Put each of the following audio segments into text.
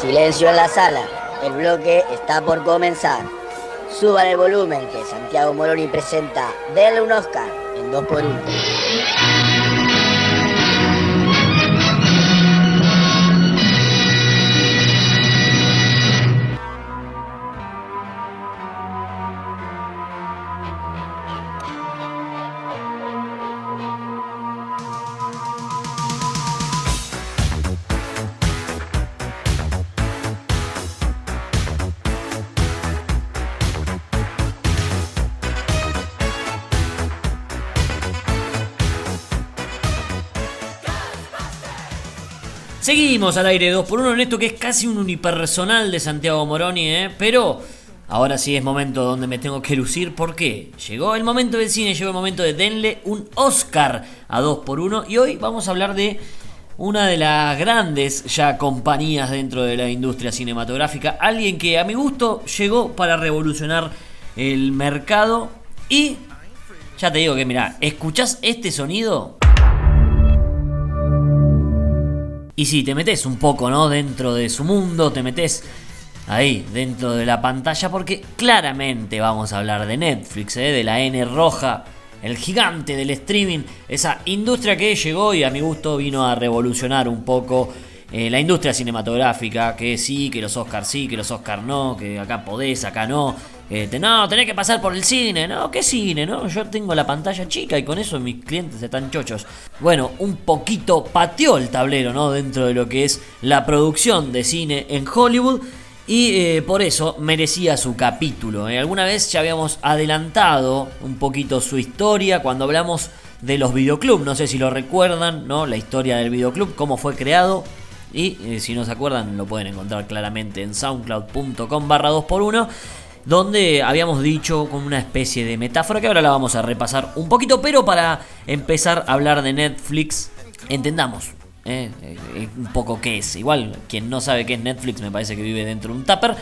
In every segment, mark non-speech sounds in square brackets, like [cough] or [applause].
Silencio en la sala. El bloque está por comenzar. Suban el volumen que Santiago Moroni presenta Denle un Oscar en 2x1. Seguimos al aire 2x1 en esto que es casi un unipersonal de Santiago Moroni, ¿eh? pero ahora sí es momento donde me tengo que lucir porque llegó el momento del cine, llegó el momento de denle un Oscar a 2x1 y hoy vamos a hablar de una de las grandes ya compañías dentro de la industria cinematográfica, alguien que a mi gusto llegó para revolucionar el mercado y ya te digo que mira, escuchás este sonido Y si te metes un poco, ¿no? Dentro de su mundo, te metes ahí, dentro de la pantalla, porque claramente vamos a hablar de Netflix, ¿eh? de la N roja, el gigante del streaming, esa industria que llegó y a mi gusto vino a revolucionar un poco eh, la industria cinematográfica, que sí, que los Oscars sí, que los Oscars no, que acá podés, acá no. Este, no, tenés que pasar por el cine, ¿no? ¿Qué cine, no? Yo tengo la pantalla chica y con eso mis clientes están chochos. Bueno, un poquito pateó el tablero, ¿no? Dentro de lo que es la producción de cine en Hollywood. Y eh, por eso merecía su capítulo. ¿eh? Alguna vez ya habíamos adelantado un poquito su historia cuando hablamos de los videoclubs. No sé si lo recuerdan, ¿no? La historia del videoclub, cómo fue creado. Y eh, si no se acuerdan, lo pueden encontrar claramente en soundcloud.com barra 2x1 donde habíamos dicho con una especie de metáfora que ahora la vamos a repasar un poquito, pero para empezar a hablar de Netflix, entendamos eh, eh, un poco qué es. Igual, quien no sabe qué es Netflix me parece que vive dentro de un tupper,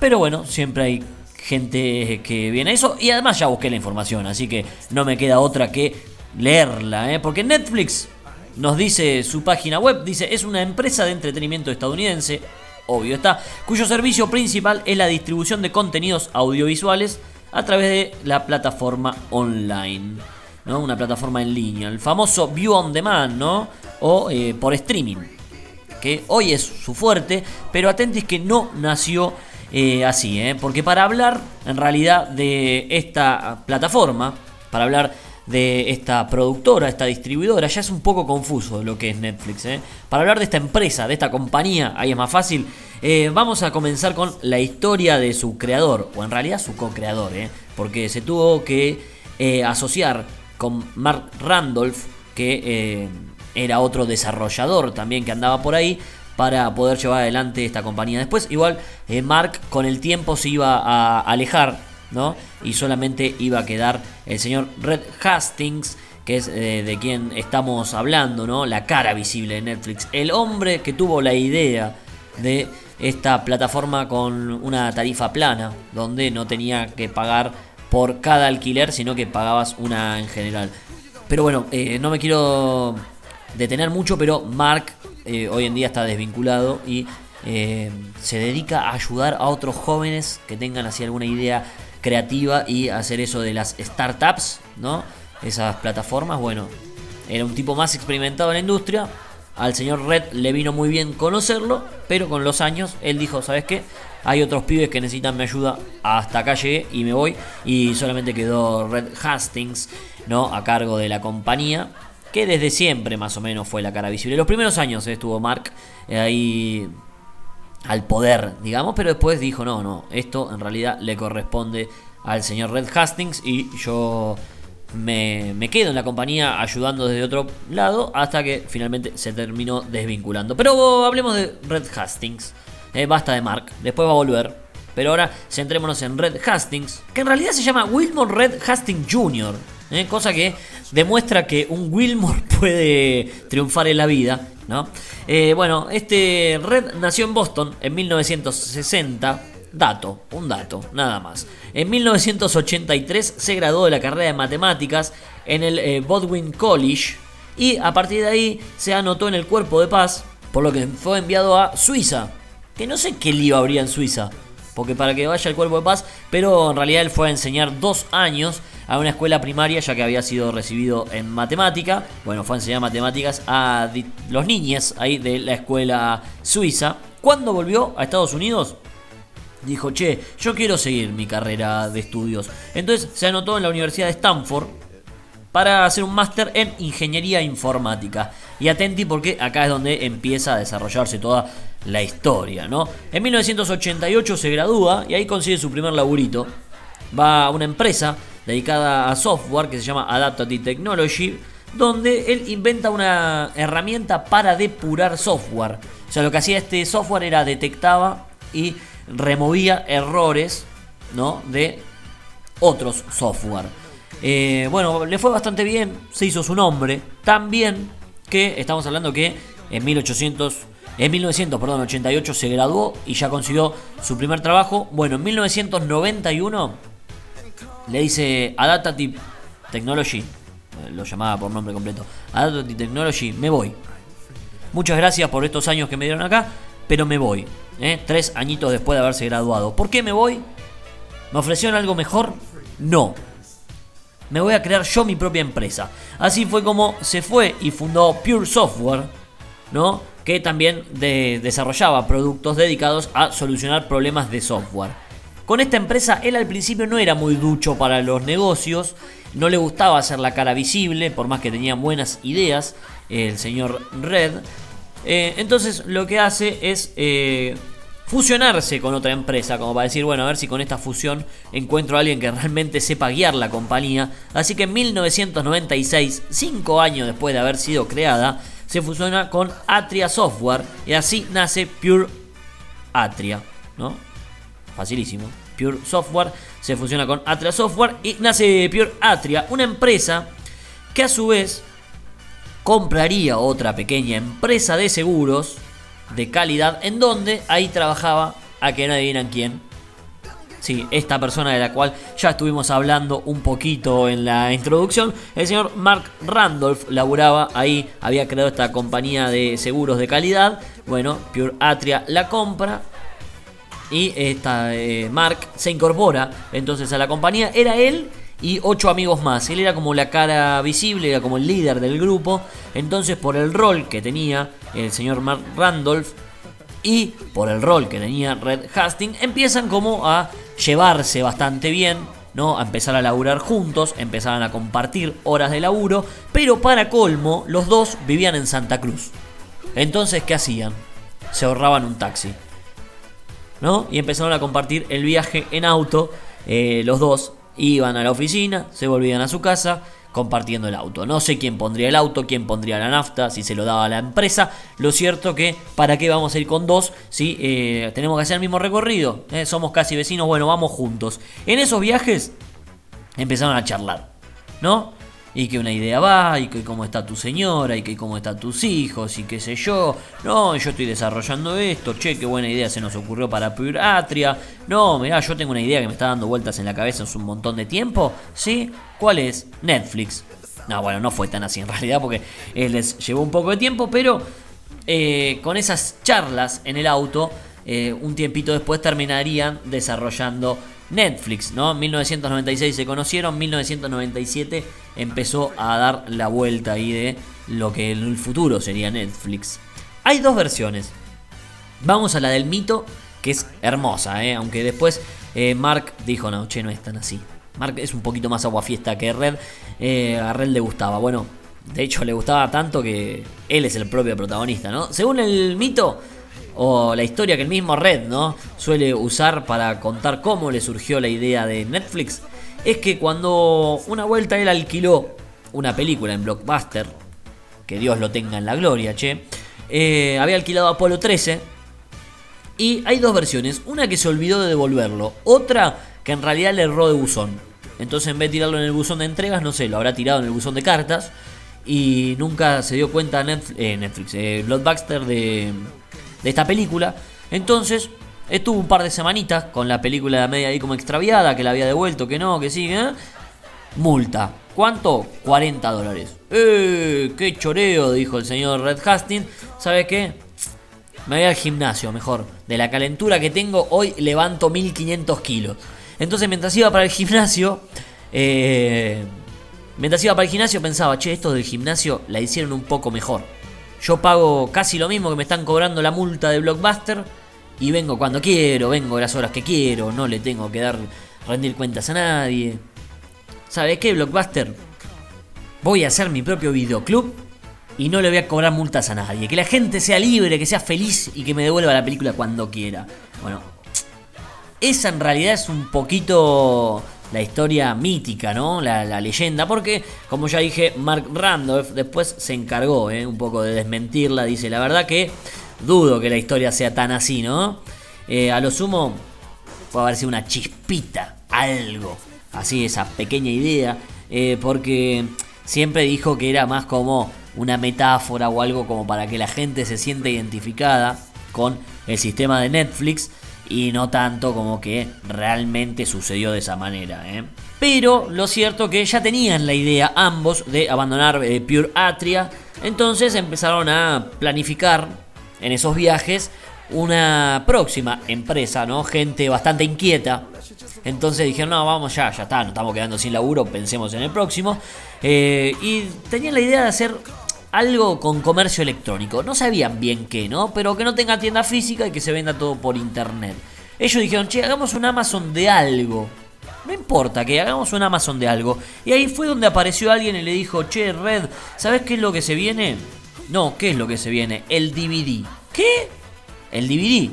pero bueno, siempre hay gente que viene a eso y además ya busqué la información, así que no me queda otra que leerla, ¿eh? porque Netflix nos dice su página web, dice es una empresa de entretenimiento estadounidense obvio está, cuyo servicio principal es la distribución de contenidos audiovisuales a través de la plataforma online, ¿no? Una plataforma en línea, el famoso View on Demand, ¿no? O eh, por streaming, que hoy es su fuerte, pero atentis que no nació eh, así, ¿eh? Porque para hablar en realidad de esta plataforma, para hablar de esta productora, esta distribuidora, ya es un poco confuso lo que es Netflix. ¿eh? Para hablar de esta empresa, de esta compañía, ahí es más fácil, eh, vamos a comenzar con la historia de su creador, o en realidad su co-creador, ¿eh? porque se tuvo que asociar con Mark Randolph, que era otro desarrollador también que andaba por ahí, para poder llevar adelante esta compañía. Después, igual, Mark con el tiempo se iba a alejar Y solamente iba a quedar el señor Red Hastings, que es eh, de quien estamos hablando, ¿no? La cara visible de Netflix. El hombre que tuvo la idea de esta plataforma con una tarifa plana, donde no tenía que pagar por cada alquiler, sino que pagabas una en general. Pero bueno, eh, no me quiero detener mucho, pero Mark eh, hoy en día está desvinculado y se dedica a ayudar a otros jóvenes que tengan así alguna idea creativa y hacer eso de las startups, ¿no? Esas plataformas, bueno, era un tipo más experimentado en la industria. Al señor Red le vino muy bien conocerlo, pero con los años él dijo, ¿sabes qué? Hay otros pibes que necesitan mi ayuda, hasta acá llegué y me voy. Y solamente quedó Red Hastings, ¿no? A cargo de la compañía, que desde siempre más o menos fue la cara visible. Los primeros años estuvo Mark eh, ahí al poder, digamos, pero después dijo, no, no, esto en realidad le corresponde al señor Red Hastings y yo me, quedo en la compañía ayudando desde otro lado hasta que finalmente se terminó desvinculando. Pero hablemos de Red Hastings, eh, basta de Mark, después va a volver. Pero ahora centrémonos en Red Hastings, que en realidad se llama Wilmore Red Hastings Jr., eh, cosa que demuestra que un Wilmore [laughs] puede triunfar en la vida Eh, bueno, este Red nació en Boston en 1960. Dato, un dato, nada más. En 1983 se graduó de la carrera de matemáticas en el eh, Bodwin College y a partir de ahí se anotó en el cuerpo de paz, por lo que fue enviado a Suiza, que no sé qué lío habría en Suiza, porque para que vaya el cuerpo de paz, pero en realidad él fue a enseñar dos años a una escuela primaria ya que había sido recibido en matemática, bueno, fue a enseñar matemáticas a los niños ahí de la escuela suiza. Cuando volvió a Estados Unidos, dijo, che, yo quiero seguir mi carrera de estudios. Entonces se anotó en la Universidad de Stanford para hacer un máster en ingeniería informática. Y atenti porque acá es donde empieza a desarrollarse toda la historia, ¿no? En 1988 se gradúa y ahí consigue su primer laburito. Va a una empresa dedicada a software que se llama Adaptive Technology, donde él inventa una herramienta para depurar software. O sea, lo que hacía este software era detectaba y removía errores, ¿no? De otros software. Eh, bueno, le fue bastante bien, se hizo su nombre, tan bien que estamos hablando que en 1800 en 1988 se graduó y ya consiguió su primer trabajo. Bueno, en 1991 le dice Adaptive Technology, eh, lo llamaba por nombre completo, Adaptive Technology, me voy. Muchas gracias por estos años que me dieron acá, pero me voy. ¿eh? Tres añitos después de haberse graduado. ¿Por qué me voy? ¿Me ofrecieron algo mejor? No. Me voy a crear yo mi propia empresa. Así fue como se fue y fundó Pure Software, ¿no? que también desarrollaba productos dedicados a solucionar problemas de software. Con esta empresa él al principio no era muy ducho para los negocios, no le gustaba hacer la cara visible, por más que tenía buenas ideas, el señor Red. Eh, entonces lo que hace es eh, fusionarse con otra empresa, como para decir, bueno, a ver si con esta fusión encuentro a alguien que realmente sepa guiar la compañía. Así que en 1996, cinco años después de haber sido creada, se fusiona con Atria Software y así nace Pure Atria, ¿no? Facilísimo. Pure Software se fusiona con Atria Software y nace Pure Atria, una empresa que a su vez compraría otra pequeña empresa de seguros de calidad en donde ahí trabajaba a que no adivinan quién Sí, esta persona de la cual ya estuvimos hablando un poquito en la introducción, el señor Mark Randolph laburaba ahí, había creado esta compañía de seguros de calidad. Bueno, Pure Atria la compra y esta eh, Mark se incorpora entonces a la compañía. Era él y ocho amigos más. Él era como la cara visible, era como el líder del grupo. Entonces, por el rol que tenía el señor Mark Randolph y por el rol que tenía Red Hastings, empiezan como a llevarse bastante bien, ¿no? A empezar a laburar juntos, empezaban a compartir horas de laburo, pero para colmo, los dos vivían en Santa Cruz. Entonces, ¿qué hacían? Se ahorraban un taxi, ¿no? Y empezaron a compartir el viaje en auto, eh, los dos iban a la oficina, se volvían a su casa, compartiendo el auto. No sé quién pondría el auto, quién pondría la nafta, si se lo daba a la empresa. Lo cierto que, ¿para qué vamos a ir con dos si eh, tenemos que hacer el mismo recorrido? Eh, somos casi vecinos, bueno, vamos juntos. En esos viajes empezaron a charlar, ¿no? Y que una idea va, y que cómo está tu señora, y que cómo están tus hijos, y qué sé yo. No, yo estoy desarrollando esto, che, qué buena idea se nos ocurrió para Atria. No, mirá, yo tengo una idea que me está dando vueltas en la cabeza hace un montón de tiempo. ¿Sí? ¿Cuál es? Netflix. No, bueno, no fue tan así en [laughs] realidad porque eh, les llevó un poco de tiempo, pero eh, con esas charlas en el auto, eh, un tiempito después terminarían desarrollando Netflix, ¿no? 1996 se conocieron, 1997 empezó a dar la vuelta ahí de lo que en el futuro sería Netflix. Hay dos versiones. Vamos a la del mito, que es hermosa, ¿eh? aunque después eh, Mark dijo, no, che, no es tan así. Mark es un poquito más aguafiesta que Red. Eh, a Red le gustaba. Bueno, de hecho le gustaba tanto que él es el propio protagonista, ¿no? Según el mito, o la historia que el mismo Red ¿no? suele usar para contar cómo le surgió la idea de Netflix, es que cuando una vuelta él alquiló una película en Blockbuster, que Dios lo tenga en la gloria, che, eh, había alquilado Apolo 13, y hay dos versiones, una que se olvidó de devolverlo, otra que en realidad le erró de buzón. Entonces en vez de tirarlo en el buzón de entregas, no sé, lo habrá tirado en el buzón de cartas y nunca se dio cuenta Netflix, eh, eh, Blockbuster de, de esta película. Entonces, estuvo un par de semanitas con la película de media ahí como extraviada, que la había devuelto, que no, que sigue. ¿eh? Multa. ¿Cuánto? 40 dólares. ¡Eh! ¡Qué choreo! Dijo el señor Red Hastings. ¿Sabe qué? me voy al gimnasio, mejor. De la calentura que tengo, hoy levanto 1500 kilos. Entonces, mientras iba para el gimnasio, eh, mientras iba para el gimnasio, pensaba, che, esto del gimnasio la hicieron un poco mejor. Yo pago casi lo mismo que me están cobrando la multa de Blockbuster y vengo cuando quiero, vengo las horas que quiero, no le tengo que dar rendir cuentas a nadie. ¿Sabes qué, Blockbuster? Voy a hacer mi propio videoclub y no le voy a cobrar multas a nadie. Que la gente sea libre, que sea feliz y que me devuelva la película cuando quiera. Bueno, esa en realidad es un poquito la historia mítica, ¿no? La, leyenda, porque como ya dije, Mark Randolph después se encargó ¿eh? un poco de desmentirla, dice, la verdad que dudo que la historia sea tan así, ¿no? Eh, a lo sumo puede haber sido una chispita, algo, así esa pequeña idea, eh, porque siempre dijo que era más como una metáfora o algo como para que la gente se sienta identificada con el sistema de Netflix y no tanto como que realmente sucedió de esa manera. ¿eh? Pero lo cierto que ya tenían la idea ambos de abandonar eh, Pure Atria, entonces empezaron a planificar en esos viajes una próxima empresa, ¿no? Gente bastante inquieta. Entonces dijeron, no, vamos ya, ya está, nos estamos quedando sin laburo, pensemos en el próximo. Eh, y tenían la idea de hacer algo con comercio electrónico. No sabían bien qué, ¿no? Pero que no tenga tienda física y que se venda todo por internet. Ellos dijeron, che, hagamos un Amazon de algo. No importa, que hagamos un Amazon de algo. Y ahí fue donde apareció alguien y le dijo, che, Red, ¿sabes qué es lo que se viene? No, ¿qué es lo que se viene? El DVD. ¿Qué? El DVD.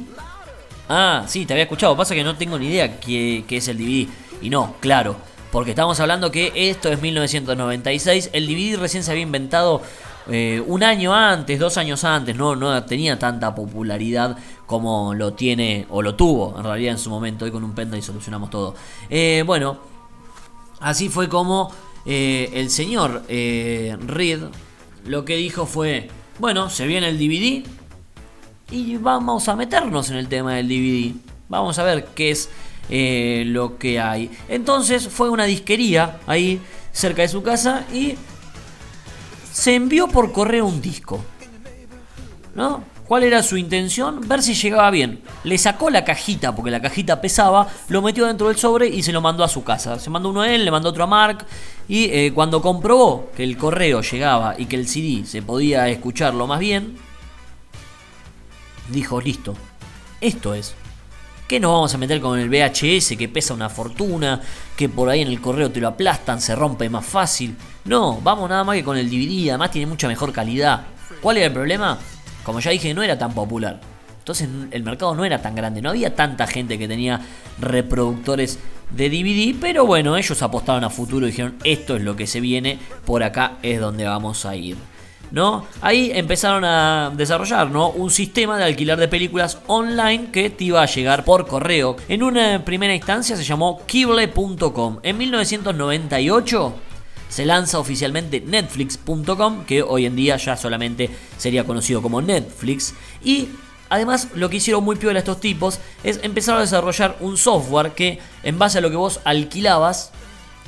Ah, sí, te había escuchado. Pasa que no tengo ni idea qué, qué es el DVD. Y no, claro. Porque estamos hablando que esto es 1996. El DVD recién se había inventado eh, un año antes, dos años antes, no, no tenía tanta popularidad como lo tiene o lo tuvo en realidad en su momento. Hoy con un y solucionamos todo. Eh, bueno, así fue como eh, el señor Reed lo que dijo fue, bueno, se viene el DVD y vamos a meternos en el tema del DVD. Vamos a ver qué es lo que hay. Entonces fue una disquería ahí cerca de su casa y se envió por correo un disco. ¿No? ¿Cuál era su intención? Ver si llegaba bien. Le sacó la cajita, porque la cajita pesaba, lo metió dentro del sobre y se lo mandó a su casa. Se mandó uno a él, le mandó otro a Mark. Y eh, cuando comprobó que el correo llegaba y que el CD se podía escucharlo más bien, dijo, listo, esto es. ¿Qué nos vamos a meter con el VHS que pesa una fortuna? Que por ahí en el correo te lo aplastan, se rompe más fácil. No, vamos nada más que con el DVD, además tiene mucha mejor calidad. ¿Cuál era el problema? Como ya dije, no era tan popular. Entonces el mercado no era tan grande, no había tanta gente que tenía reproductores de DVD, pero bueno, ellos apostaron a futuro y dijeron, esto es lo que se viene, por acá es donde vamos a ir. ¿No? Ahí empezaron a desarrollar. Un sistema de alquilar de películas online que te iba a llegar por correo. En una primera instancia se llamó Kible.com. En 1998 se lanza oficialmente Netflix.com, que hoy en día ya solamente sería conocido como Netflix. Y además lo que hicieron muy piola estos tipos es empezar a desarrollar un software que en base a lo que vos alquilabas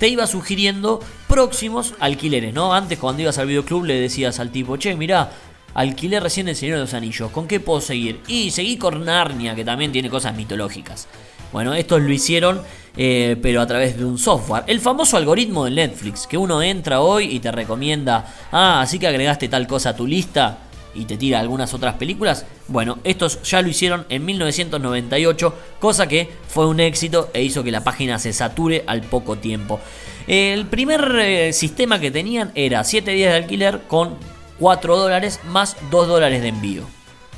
te iba sugiriendo próximos alquileres, ¿no? Antes cuando ibas al videoclub le decías al tipo, che, mirá, alquilé recién el Señor de los Anillos, ¿con qué puedo seguir? Y seguí con Narnia, que también tiene cosas mitológicas. Bueno, estos lo hicieron, eh, pero a través de un software. El famoso algoritmo de Netflix, que uno entra hoy y te recomienda, ah, así que agregaste tal cosa a tu lista y te tira algunas otras películas. Bueno, estos ya lo hicieron en 1998, cosa que fue un éxito e hizo que la página se sature al poco tiempo. El primer eh, sistema que tenían era 7 días de alquiler con 4 dólares más 2 dólares de envío.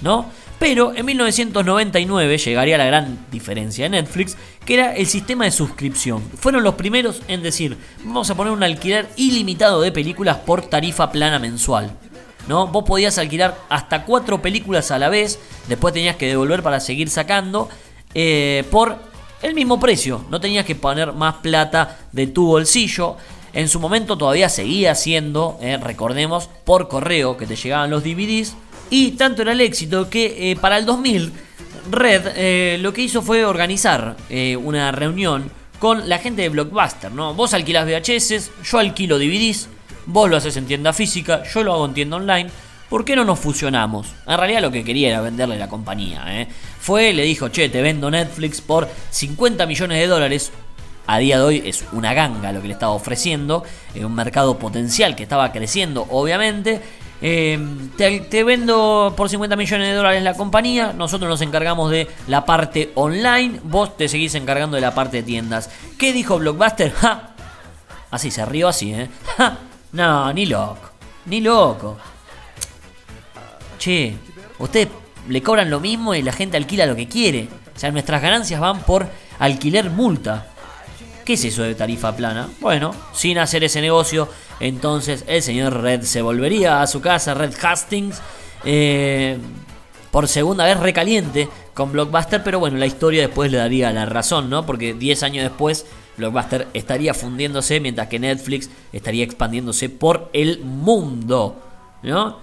¿No? Pero en 1999 llegaría la gran diferencia de Netflix, que era el sistema de suscripción. Fueron los primeros en decir, vamos a poner un alquiler ilimitado de películas por tarifa plana mensual. ¿No? Vos podías alquilar hasta cuatro películas a la vez, después tenías que devolver para seguir sacando, eh, por el mismo precio, no tenías que poner más plata de tu bolsillo. En su momento todavía seguía siendo, eh, recordemos, por correo que te llegaban los DVDs. Y tanto era el éxito que eh, para el 2000 Red lo que hizo fue organizar una reunión con la gente de Blockbuster. ¿no? Vos alquilas VHS, yo alquilo DVDs, Vos lo haces en tienda física, yo lo hago en tienda online. ¿por qué no nos fusionamos? En realidad lo que quería era venderle la compañía. ¿eh? Fue, le dijo, che, te vendo Netflix por 50 millones de dólares. A día de hoy es una ganga lo que le estaba ofreciendo, en un mercado potencial que estaba creciendo, obviamente. Eh, te, vendo por 50 millones de dólares la compañía, nosotros nos encargamos de la parte online, vos te seguís encargando de la parte de tiendas. ¿Qué dijo Blockbuster? [laughs] Así, se rió así, ¿eh? [laughs] No, ni loco, ni loco. Che, ustedes le cobran lo mismo y la gente alquila lo que quiere. O sea, nuestras ganancias van por alquiler multa. ¿Qué es eso de tarifa plana? Bueno, sin hacer ese negocio, entonces el señor Red se volvería a su casa, Red Hastings, eh, por segunda vez recaliente con Blockbuster, pero bueno, la historia después le daría la razón, ¿no? Porque 10 años después Blockbuster estaría fundiéndose mientras que Netflix estaría expandiéndose por el mundo, ¿no?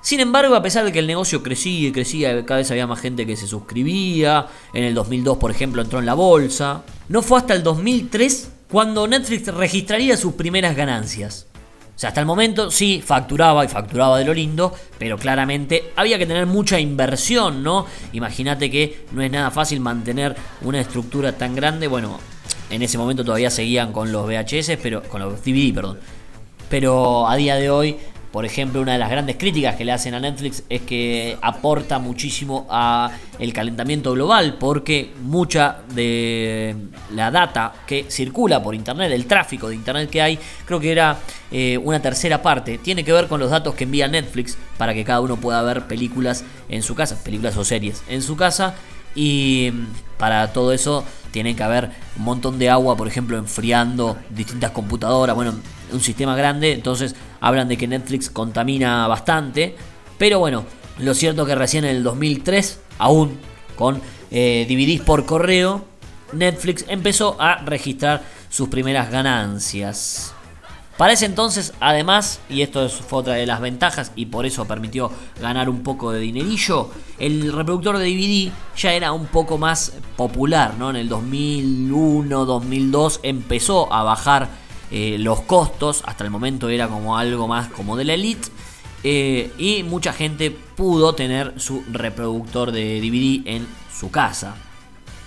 Sin embargo, a pesar de que el negocio crecía y crecía, cada vez había más gente que se suscribía, en el 2002 por ejemplo entró en la bolsa, no fue hasta el 2003 cuando Netflix registraría sus primeras ganancias. O sea, hasta el momento sí facturaba y facturaba de lo lindo, pero claramente había que tener mucha inversión, ¿no? Imagínate que no es nada fácil mantener una estructura tan grande. Bueno, en ese momento todavía seguían con los VHS, pero con los DVD, perdón. Pero a día de hoy por ejemplo, una de las grandes críticas que le hacen a Netflix es que aporta muchísimo a el calentamiento global porque mucha de la data que circula por internet, el tráfico de internet que hay, creo que era eh, una tercera parte, tiene que ver con los datos que envía Netflix para que cada uno pueda ver películas en su casa, películas o series en su casa y para todo eso tiene que haber un montón de agua, por ejemplo, enfriando distintas computadoras, bueno, un sistema grande, entonces hablan de que Netflix contamina bastante, pero bueno, lo cierto que recién en el 2003, aún con eh, DVDs por correo, Netflix empezó a registrar sus primeras ganancias. Para ese entonces, además, y esto fue otra de las ventajas y por eso permitió ganar un poco de dinerillo, el reproductor de DVD ya era un poco más popular, ¿no? En el 2001, 2002 empezó a bajar eh, los costos, hasta el momento era como algo más como de la elite. Eh, y mucha gente pudo tener su reproductor de DVD en su casa.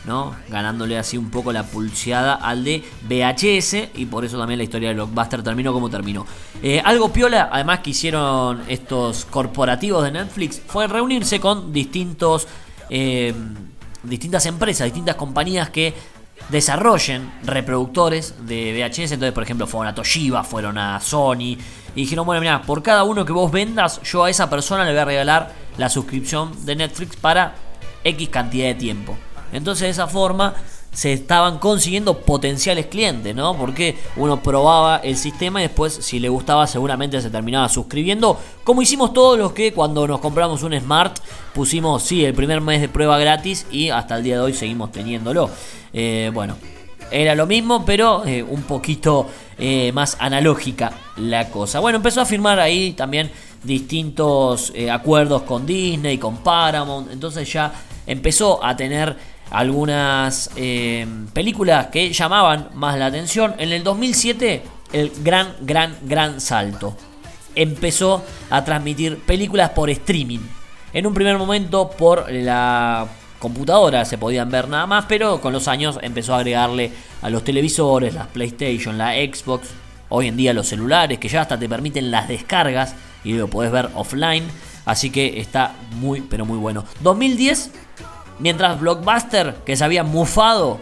¿No? Ganándole así un poco la pulseada al de VHS y por eso también la historia de Blockbuster terminó como terminó. Eh, algo piola, además que hicieron estos corporativos de Netflix, fue reunirse con distintos, distintas empresas, distintas compañías que desarrollen reproductores de VHS. Entonces, por ejemplo, fueron a Toshiba, fueron a Sony. Y dijeron, bueno, mira, por cada uno que vos vendas, yo a esa persona le voy a regalar la suscripción de Netflix para X cantidad de tiempo. Entonces, de esa forma se estaban consiguiendo potenciales clientes, ¿no? Porque uno probaba el sistema y después, si le gustaba, seguramente se terminaba suscribiendo. Como hicimos todos los que cuando nos compramos un Smart pusimos, sí, el primer mes de prueba gratis y hasta el día de hoy seguimos teniéndolo. Eh, bueno, era lo mismo, pero eh, un poquito eh, más analógica la cosa. Bueno, empezó a firmar ahí también distintos acuerdos con Disney, con Paramount. Entonces ya empezó a tener algunas eh, películas que llamaban más la atención. En el 2007, el gran, gran, gran salto. Empezó a transmitir películas por streaming. En un primer momento por la computadora se podían ver nada más, pero con los años empezó a agregarle a los televisores, las PlayStation, la Xbox, hoy en día los celulares, que ya hasta te permiten las descargas y lo podés ver offline. Así que está muy, pero muy bueno. 2010 Mientras Blockbuster, que se había mufado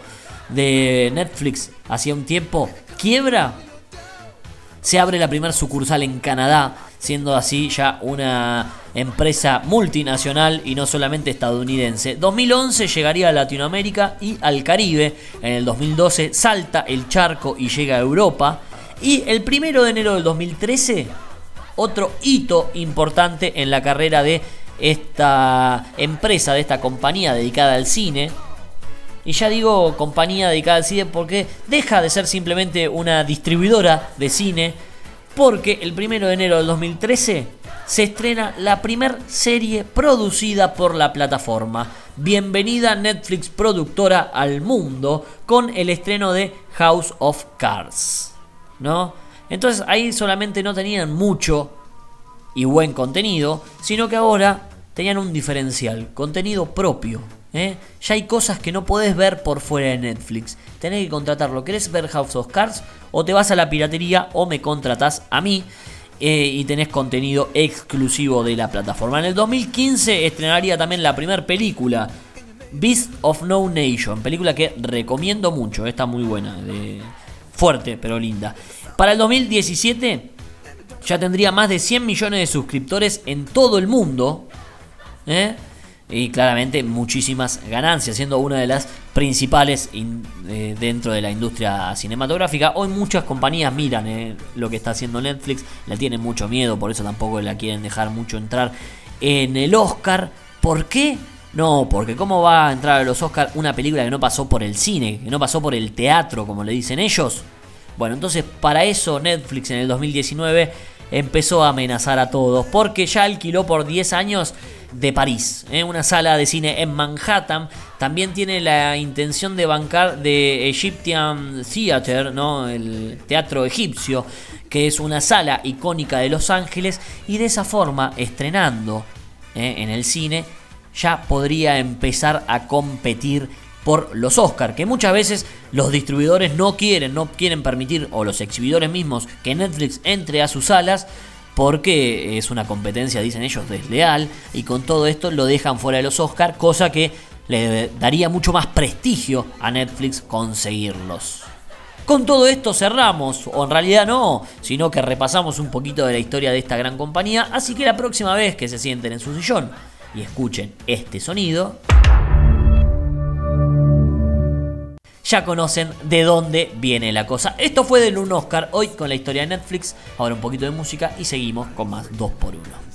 de Netflix hacía un tiempo, quiebra, se abre la primera sucursal en Canadá, siendo así ya una empresa multinacional y no solamente estadounidense. 2011 llegaría a Latinoamérica y al Caribe. En el 2012 salta el charco y llega a Europa. Y el primero de enero del 2013, otro hito importante en la carrera de esta empresa, de esta compañía dedicada al cine. Y ya digo compañía dedicada al cine porque deja de ser simplemente una distribuidora de cine. Porque el primero de enero del 2013 se estrena la primera serie producida por la plataforma. Bienvenida Netflix productora al mundo con el estreno de House of Cards. ¿No? Entonces ahí solamente no tenían mucho y buen contenido, sino que ahora tenían un diferencial, contenido propio. ¿eh? Ya hay cosas que no podés ver por fuera de Netflix. Tenés que contratarlo. ¿Querés ver House of Cards? O te vas a la piratería o me contratás a mí. Eh, y tenés contenido exclusivo de la plataforma. En el 2015 estrenaría también la primera película, Beast of No Nation, película que recomiendo mucho, está muy buena, fuerte pero linda. Para el 2017 ya tendría más de 100 millones de suscriptores en todo el mundo. ¿eh? Y claramente muchísimas ganancias, siendo una de las principales eh, dentro de la industria cinematográfica. Hoy muchas compañías miran eh, lo que está haciendo Netflix, le tienen mucho miedo, por eso tampoco la quieren dejar mucho entrar en el Oscar. ¿Por qué? No, porque ¿cómo va a entrar a los Oscars una película que no pasó por el cine, que no pasó por el teatro, como le dicen ellos? Bueno, entonces para eso Netflix en el 2019 empezó a amenazar a todos, porque ya alquiló por 10 años de París, ¿eh? una sala de cine en Manhattan. También tiene la intención de bancar de Egyptian Theater, ¿no? el teatro egipcio, que es una sala icónica de Los Ángeles, y de esa forma, estrenando ¿eh? en el cine, ya podría empezar a competir por los Oscars, que muchas veces los distribuidores no quieren, no quieren permitir, o los exhibidores mismos, que Netflix entre a sus salas, porque es una competencia, dicen ellos, desleal, y con todo esto lo dejan fuera de los Oscars, cosa que le daría mucho más prestigio a Netflix conseguirlos. Con todo esto cerramos, o en realidad no, sino que repasamos un poquito de la historia de esta gran compañía, así que la próxima vez que se sienten en su sillón y escuchen este sonido, ya conocen de dónde viene la cosa. Esto fue del un Oscar, hoy con la historia de Netflix, ahora un poquito de música y seguimos con más 2x1.